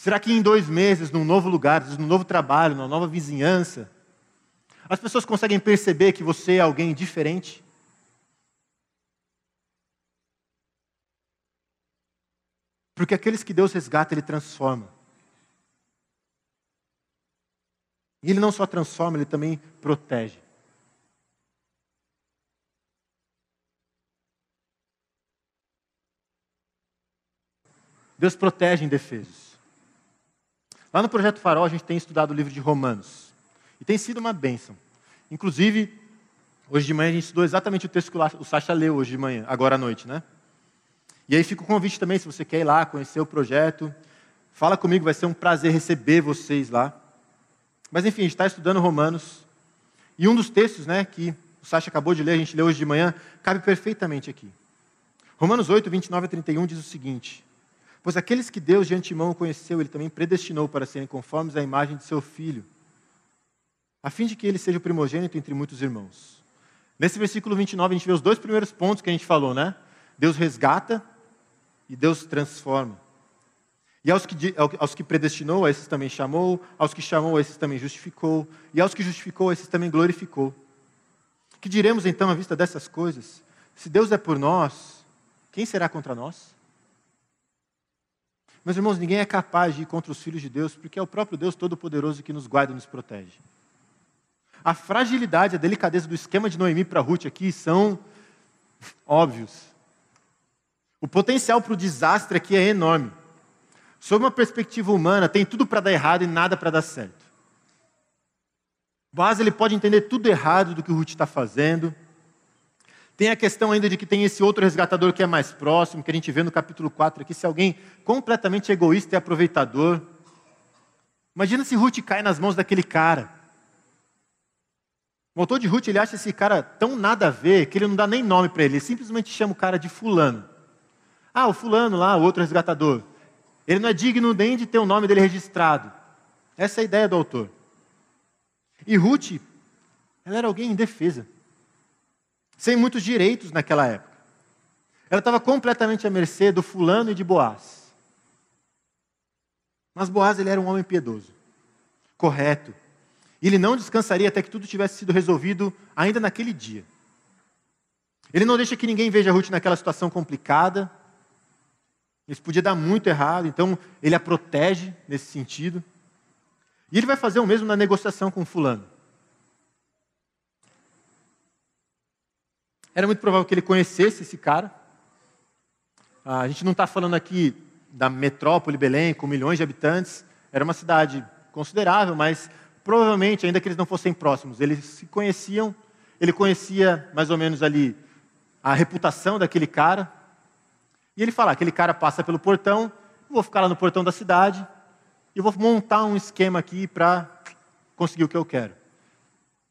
Será que em dois meses, num novo lugar, num novo trabalho, numa nova vizinhança, as pessoas conseguem perceber que você é alguém diferente? Porque aqueles que Deus resgata, Ele transforma. E Ele não só transforma, Ele também protege. Deus protege indefesos. Lá no Projeto Farol, a gente tem estudado o livro de Romanos. E tem sido uma bênção. Inclusive, hoje de manhã a gente estudou exatamente o texto que o Sacha leu hoje de manhã, agora à noite, né? E aí fica o convite também, se você quer ir lá, conhecer o projeto, fala comigo, vai ser um prazer receber vocês lá. Mas enfim, a gente está estudando Romanos. E um dos textos né, que o Sacha acabou de ler, a gente leu hoje de manhã, cabe perfeitamente aqui. Romanos 8, 29 a 31 diz o seguinte: Pois aqueles que Deus de antemão conheceu, ele também predestinou para serem conformes à imagem de seu filho, a fim de que ele seja o primogênito entre muitos irmãos. Nesse versículo 29, a gente vê os dois primeiros pontos que a gente falou, né? Deus resgata e Deus transforma. E aos que, aos que predestinou, a esses também chamou, aos que chamou, a esses também justificou, e aos que justificou, a esses também glorificou. Que diremos então à vista dessas coisas? Se Deus é por nós, quem será contra nós? Meus irmãos, ninguém é capaz de ir contra os filhos de Deus, porque é o próprio Deus Todo-Poderoso que nos guarda e nos protege. A fragilidade, a delicadeza do esquema de Noemi para Ruth aqui são óbvios. O potencial para o desastre aqui é enorme. Sob uma perspectiva humana, tem tudo para dar errado e nada para dar certo. Boaz ele pode entender tudo errado do que Ruth está fazendo. Tem a questão ainda de que tem esse outro resgatador que é mais próximo, que a gente vê no capítulo 4 aqui, se alguém completamente egoísta e aproveitador. Imagina se Ruth cai nas mãos daquele cara. O autor de Ruth ele acha esse cara tão nada a ver que ele não dá nem nome para ele, ele simplesmente chama o cara de fulano. Ah, o fulano lá, o outro resgatador. Ele não é digno nem de ter o nome dele registrado. Essa é a ideia do autor. E Ruth, ela era alguém indefesa sem muitos direitos naquela época. Ela estava completamente à mercê do fulano e de Boaz. Mas Boaz ele era um homem piedoso, correto. E ele não descansaria até que tudo tivesse sido resolvido ainda naquele dia. Ele não deixa que ninguém veja Ruth naquela situação complicada. Isso podia dar muito errado, então ele a protege nesse sentido. E ele vai fazer o mesmo na negociação com fulano. Era muito provável que ele conhecesse esse cara. A gente não está falando aqui da metrópole Belém, com milhões de habitantes. Era uma cidade considerável, mas provavelmente, ainda que eles não fossem próximos, eles se conheciam. Ele conhecia mais ou menos ali a reputação daquele cara. E ele fala: aquele cara passa pelo portão, vou ficar lá no portão da cidade e vou montar um esquema aqui para conseguir o que eu quero.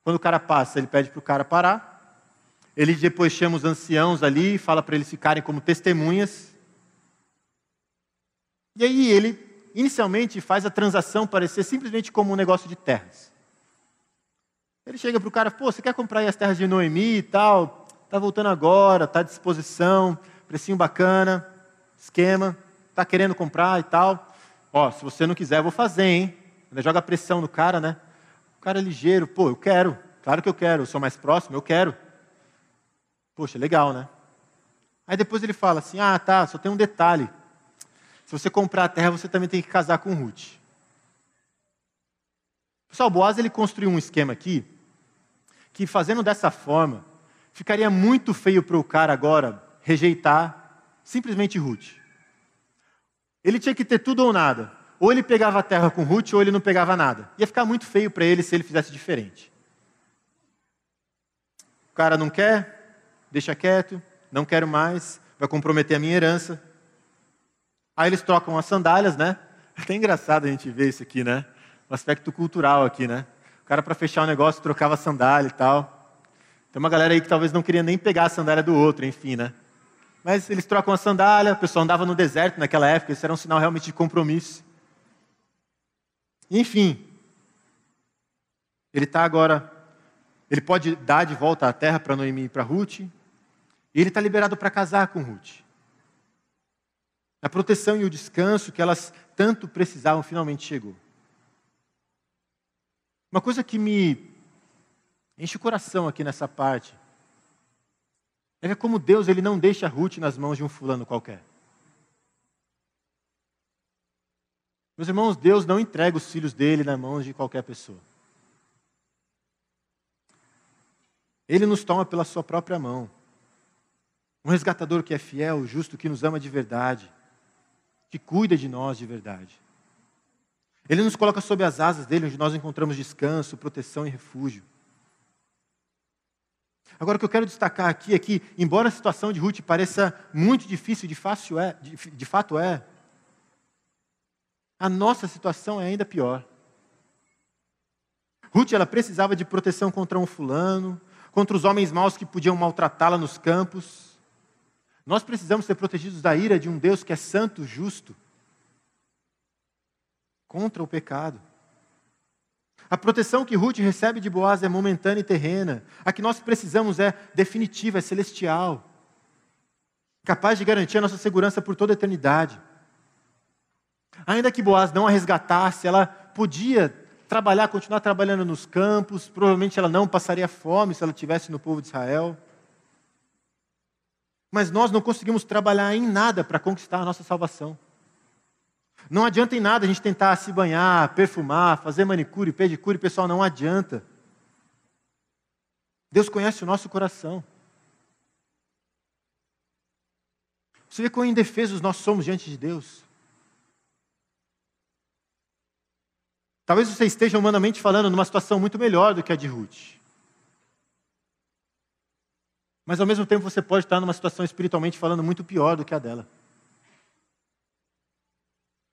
Quando o cara passa, ele pede para o cara parar. Ele depois chama os anciãos ali, fala para eles ficarem como testemunhas. E aí ele, inicialmente, faz a transação parecer simplesmente como um negócio de terras. Ele chega para o cara, pô, você quer comprar as terras de Noemi e tal? Está voltando agora, está à disposição, precinho bacana, esquema, está querendo comprar e tal. Ó, se você não quiser, eu vou fazer, hein? Ele joga pressão no cara, né? O cara é ligeiro, pô, eu quero, claro que eu quero, eu sou mais próximo, eu quero. Poxa, legal, né? Aí depois ele fala assim: ah, tá, só tem um detalhe. Se você comprar a terra, você também tem que casar com Ruth. Pessoal, Boaz ele construiu um esquema aqui que fazendo dessa forma ficaria muito feio para o cara agora rejeitar simplesmente Ruth. Ele tinha que ter tudo ou nada. Ou ele pegava a terra com Ruth, ou ele não pegava nada. Ia ficar muito feio para ele se ele fizesse diferente. O cara não quer, deixa quieto, não quero mais, vai comprometer a minha herança. Aí eles trocam as sandálias, né? É até engraçado a gente ver isso aqui, né? O aspecto cultural aqui, né? O cara, para fechar o negócio, trocava a sandália e tal. Tem uma galera aí que talvez não queria nem pegar a sandália do outro, enfim, né? Mas eles trocam a sandália, o pessoal andava no deserto naquela época, isso era um sinal realmente de compromisso. Enfim, ele está agora Ele pode dar de volta a terra para Noemi e para Ruth. E ele está liberado para casar com Ruth. A proteção e o descanso que elas tanto precisavam finalmente chegou. Uma coisa que me enche o coração aqui nessa parte é ver como Deus ele não deixa Ruth nas mãos de um fulano qualquer. Meus irmãos, Deus não entrega os filhos dele nas mãos de qualquer pessoa. Ele nos toma pela sua própria mão. Um resgatador que é fiel, justo, que nos ama de verdade, que cuida de nós de verdade. Ele nos coloca sob as asas dele, onde nós encontramos descanso, proteção e refúgio. Agora, o que eu quero destacar aqui é que, embora a situação de Ruth pareça muito difícil, de, fácil é, de, de fato é, a nossa situação é ainda pior. Ruth ela precisava de proteção contra um fulano, contra os homens maus que podiam maltratá-la nos campos. Nós precisamos ser protegidos da ira de um Deus que é santo, justo, contra o pecado. A proteção que Ruth recebe de Boaz é momentânea e terrena. A que nós precisamos é definitiva, é celestial. Capaz de garantir a nossa segurança por toda a eternidade. Ainda que Boaz não a resgatasse, ela podia trabalhar, continuar trabalhando nos campos, provavelmente ela não passaria fome se ela estivesse no povo de Israel. Mas nós não conseguimos trabalhar em nada para conquistar a nossa salvação. Não adianta em nada a gente tentar se banhar, perfumar, fazer manicure, pedicure, pessoal, não adianta. Deus conhece o nosso coração. Você vê quão indefesos nós somos diante de Deus. Talvez você esteja humanamente falando numa situação muito melhor do que a de Ruth. Mas ao mesmo tempo você pode estar numa situação espiritualmente falando muito pior do que a dela.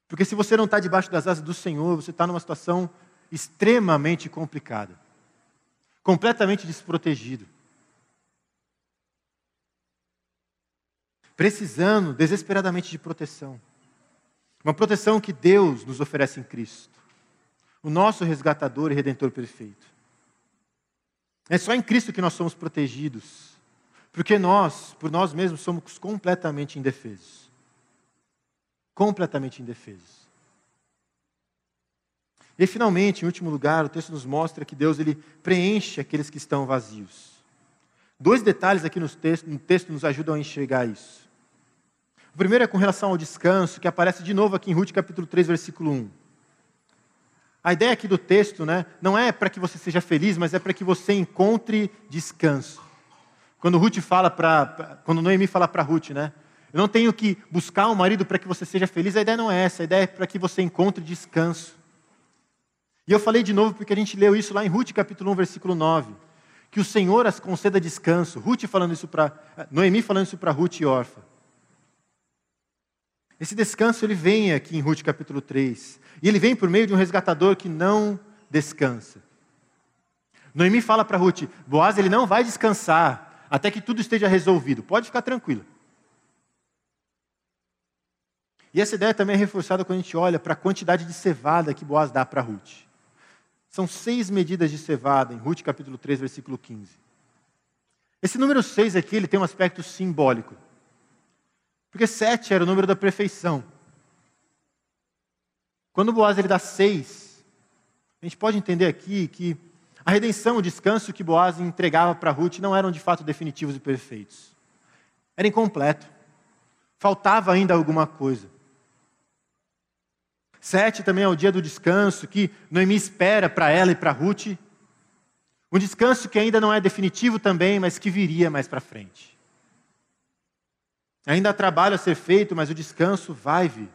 Porque se você não está debaixo das asas do Senhor, você está numa situação extremamente complicada, completamente desprotegido. Precisando desesperadamente de proteção. Uma proteção que Deus nos oferece em Cristo, o nosso resgatador e redentor perfeito. É só em Cristo que nós somos protegidos, porque nós, por nós mesmos, somos completamente indefesos completamente indefesos. E finalmente, em último lugar, o texto nos mostra que Deus ele preenche aqueles que estão vazios. Dois detalhes aqui no texto, no texto nos ajudam a enxergar isso. O primeiro é com relação ao descanso, que aparece de novo aqui em Ruth capítulo 3, versículo 1. A ideia aqui do texto né, não é para que você seja feliz, mas é para que você encontre descanso. Quando Ruth fala para, quando Noemi fala para Ruth, né, eu não tenho que buscar um marido para que você seja feliz. A ideia não é essa. A ideia é para que você encontre descanso. E eu falei de novo porque a gente leu isso lá em Ruth capítulo 1, versículo 9. Que o Senhor as conceda descanso. Ruth falando isso para. Noemi falando isso para Ruth e Orfa. Esse descanso ele vem aqui em Ruth capítulo 3. E ele vem por meio de um resgatador que não descansa. Noemi fala para Ruth: Boaz ele não vai descansar até que tudo esteja resolvido. Pode ficar tranquila. E essa ideia também é reforçada quando a gente olha para a quantidade de cevada que Boaz dá para Ruth. São seis medidas de cevada em Ruth capítulo 3, versículo 15. Esse número 6 aqui ele tem um aspecto simbólico. Porque sete era o número da perfeição. Quando Boaz ele dá seis, a gente pode entender aqui que a redenção, o descanso que Boaz entregava para Ruth não eram de fato definitivos e perfeitos. Era incompleto. Faltava ainda alguma coisa. Sete também é o dia do descanso, que Noemi espera para ela e para Ruth. Um descanso que ainda não é definitivo também, mas que viria mais para frente. Ainda há trabalho a ser feito, mas o descanso vai vir.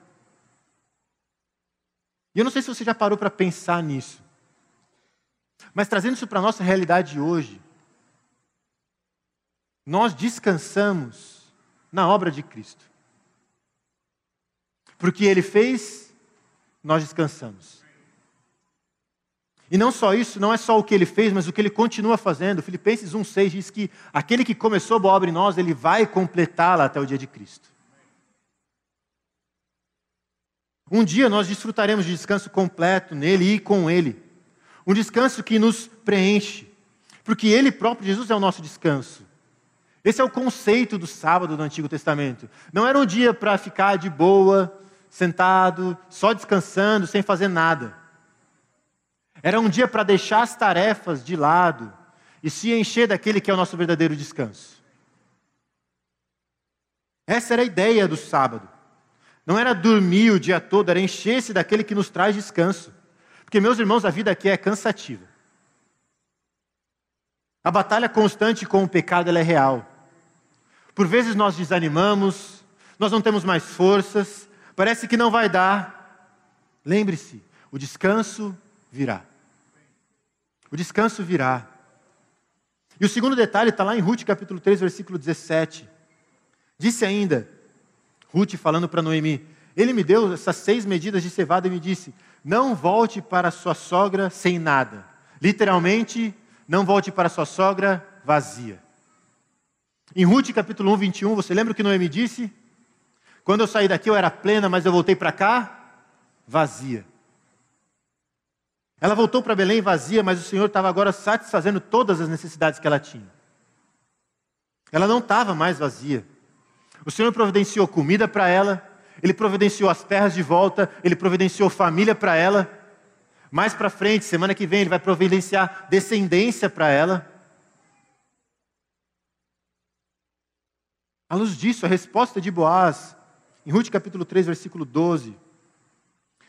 E eu não sei se você já parou para pensar nisso. Mas trazendo isso para a nossa realidade hoje, nós descansamos na obra de Cristo. Porque Ele fez nós descansamos. E não só isso, não é só o que ele fez, mas o que ele continua fazendo. Filipenses 1,6 diz que aquele que começou a obra em nós, ele vai completá-la até o dia de Cristo. Um dia nós desfrutaremos de descanso completo nele e com ele. Um descanso que nos preenche, Porque Ele próprio, Jesus, é o nosso descanso. Esse é o conceito do sábado do Antigo Testamento. Não era um dia para ficar de boa, sentado, só descansando, sem fazer nada. Era um dia para deixar as tarefas de lado e se encher daquele que é o nosso verdadeiro descanso. Essa era a ideia do sábado. Não era dormir o dia todo, era encher-se daquele que nos traz descanso. Porque, meus irmãos, a vida aqui é cansativa. A batalha constante com o pecado é real. Por vezes nós desanimamos, nós não temos mais forças, parece que não vai dar. Lembre-se, o descanso virá. O descanso virá. E o segundo detalhe está lá em Ruth capítulo 3, versículo 17. Disse ainda, Ruth falando para Noemi: Ele me deu essas seis medidas de cevada e me disse: Não volte para sua sogra sem nada. Literalmente, não volte para sua sogra vazia. Em Ruth capítulo 1, 21, você lembra o que Noemi disse? Quando eu saí daqui eu era plena, mas eu voltei para cá vazia. Ela voltou para Belém vazia, mas o Senhor estava agora satisfazendo todas as necessidades que ela tinha. Ela não estava mais vazia. O Senhor providenciou comida para ela, Ele providenciou as terras de volta, Ele providenciou família para ela. Mais para frente, semana que vem, Ele vai providenciar descendência para ela. À luz disso, a resposta de Boaz, em Ruth capítulo 3, versículo 12,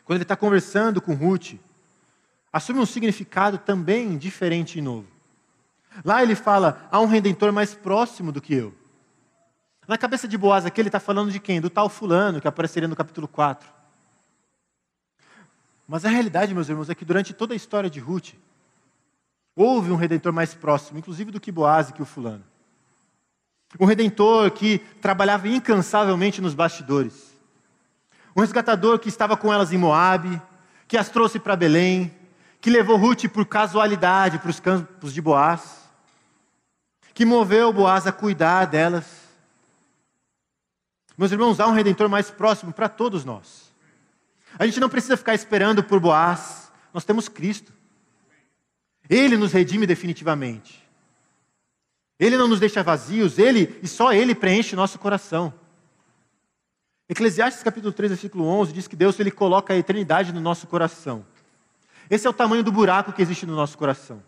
quando ele está conversando com Ruth, assume um significado também diferente e novo. Lá ele fala: há um redentor mais próximo do que eu. Na cabeça de Boaz aqui ele está falando de quem? Do tal fulano que apareceria no capítulo 4. Mas a realidade, meus irmãos, é que durante toda a história de Ruth, houve um redentor mais próximo, inclusive do que Boaz e que o fulano. Um redentor que trabalhava incansavelmente nos bastidores. Um resgatador que estava com elas em Moabe, que as trouxe para Belém, que levou Ruth por casualidade para os campos de Boaz, que moveu Boaz a cuidar delas. Meus irmãos, há um redentor mais próximo para todos nós. A gente não precisa ficar esperando por Boaz, nós temos Cristo. Ele nos redime definitivamente. Ele não nos deixa vazios, ele e só ele preenche nosso coração. Eclesiastes capítulo 3, versículo 11 diz que Deus ele coloca a eternidade no nosso coração. Esse é o tamanho do buraco que existe no nosso coração.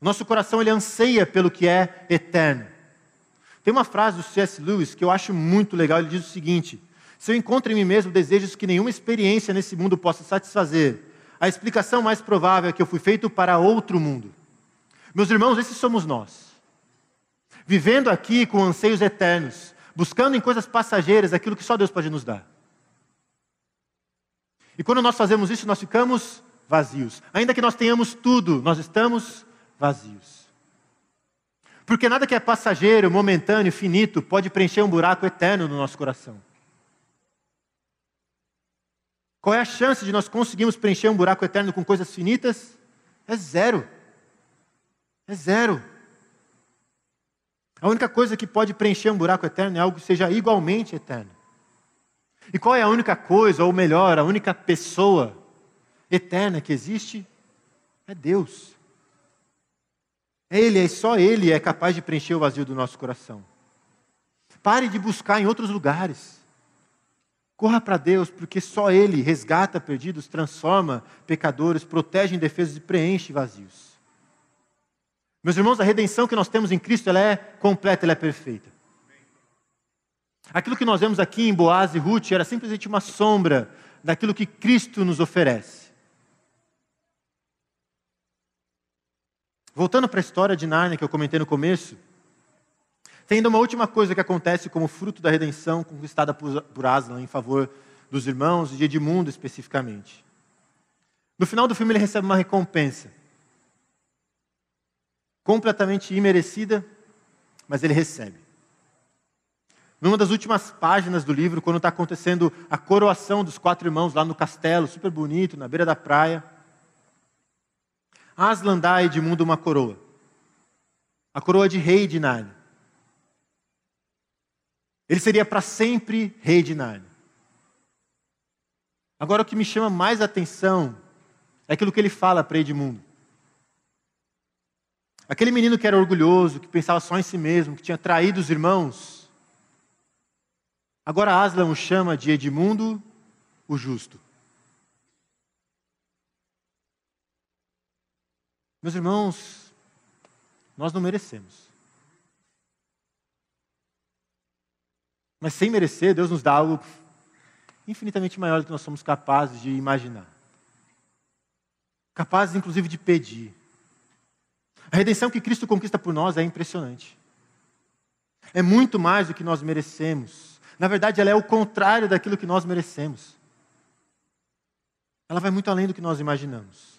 Nosso coração ele anseia pelo que é eterno. Tem uma frase do C.S. Lewis que eu acho muito legal. Ele diz o seguinte: Se eu encontro em mim mesmo desejos que nenhuma experiência nesse mundo possa satisfazer, a explicação mais provável é que eu fui feito para outro mundo. Meus irmãos, esses somos nós. Vivendo aqui com anseios eternos, buscando em coisas passageiras aquilo que só Deus pode nos dar. E quando nós fazemos isso, nós ficamos vazios. Ainda que nós tenhamos tudo, nós estamos vazios. Porque nada que é passageiro, momentâneo, finito, pode preencher um buraco eterno no nosso coração. Qual é a chance de nós conseguirmos preencher um buraco eterno com coisas finitas? É zero. É zero. A única coisa que pode preencher um buraco eterno é algo que seja igualmente eterno. E qual é a única coisa, ou melhor, a única pessoa eterna que existe é Deus. Ele, é só Ele é capaz de preencher o vazio do nosso coração. Pare de buscar em outros lugares. Corra para Deus, porque só Ele resgata perdidos, transforma pecadores, protege indefesos e preenche vazios. Meus irmãos, a redenção que nós temos em Cristo ela é completa, ela é perfeita. Aquilo que nós vemos aqui em Boaz e Ruth era simplesmente uma sombra daquilo que Cristo nos oferece. Voltando para a história de Nárnia que eu comentei no começo, tem ainda uma última coisa que acontece como fruto da redenção conquistada por Aslan em favor dos irmãos e de Edmundo especificamente. No final do filme ele recebe uma recompensa. Completamente imerecida, mas ele recebe. Numa das últimas páginas do livro, quando está acontecendo a coroação dos quatro irmãos lá no castelo, super bonito, na beira da praia, Aslan dá a Edmundo uma coroa. A coroa de rei de Nárnia. Ele seria para sempre rei de Nárnia. Agora o que me chama mais atenção é aquilo que ele fala para Edmundo. Aquele menino que era orgulhoso, que pensava só em si mesmo, que tinha traído os irmãos. Agora Aslan o chama de Edmundo o Justo. Meus irmãos, nós não merecemos. Mas sem merecer, Deus nos dá algo infinitamente maior do que nós somos capazes de imaginar. Capazes, inclusive, de pedir. A redenção que Cristo conquista por nós é impressionante. É muito mais do que nós merecemos. Na verdade, ela é o contrário daquilo que nós merecemos. Ela vai muito além do que nós imaginamos.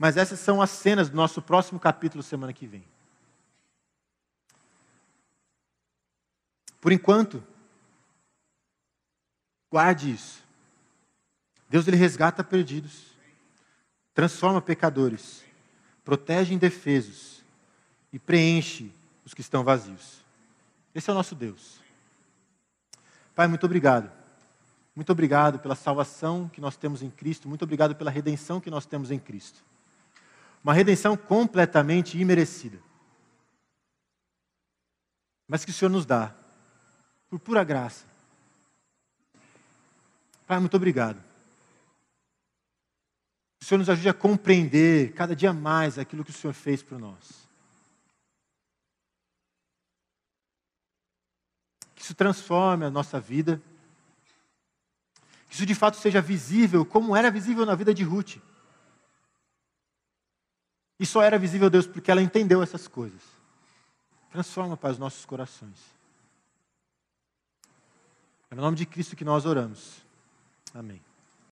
Mas essas são as cenas do nosso próximo capítulo semana que vem. Por enquanto, guarde isso. Deus ele resgata perdidos, transforma pecadores, protege indefesos e preenche os que estão vazios. Esse é o nosso Deus. Pai, muito obrigado. Muito obrigado pela salvação que nós temos em Cristo, muito obrigado pela redenção que nós temos em Cristo. Uma redenção completamente imerecida. Mas que o Senhor nos dá, por pura graça. Pai, muito obrigado. Que o Senhor nos ajude a compreender cada dia mais aquilo que o Senhor fez por nós. Que isso transforme a nossa vida. Que isso de fato seja visível, como era visível na vida de Ruth. E só era visível, Deus, porque ela entendeu essas coisas. Transforma, Pai, os nossos corações. É no nome de Cristo que nós oramos. Amém.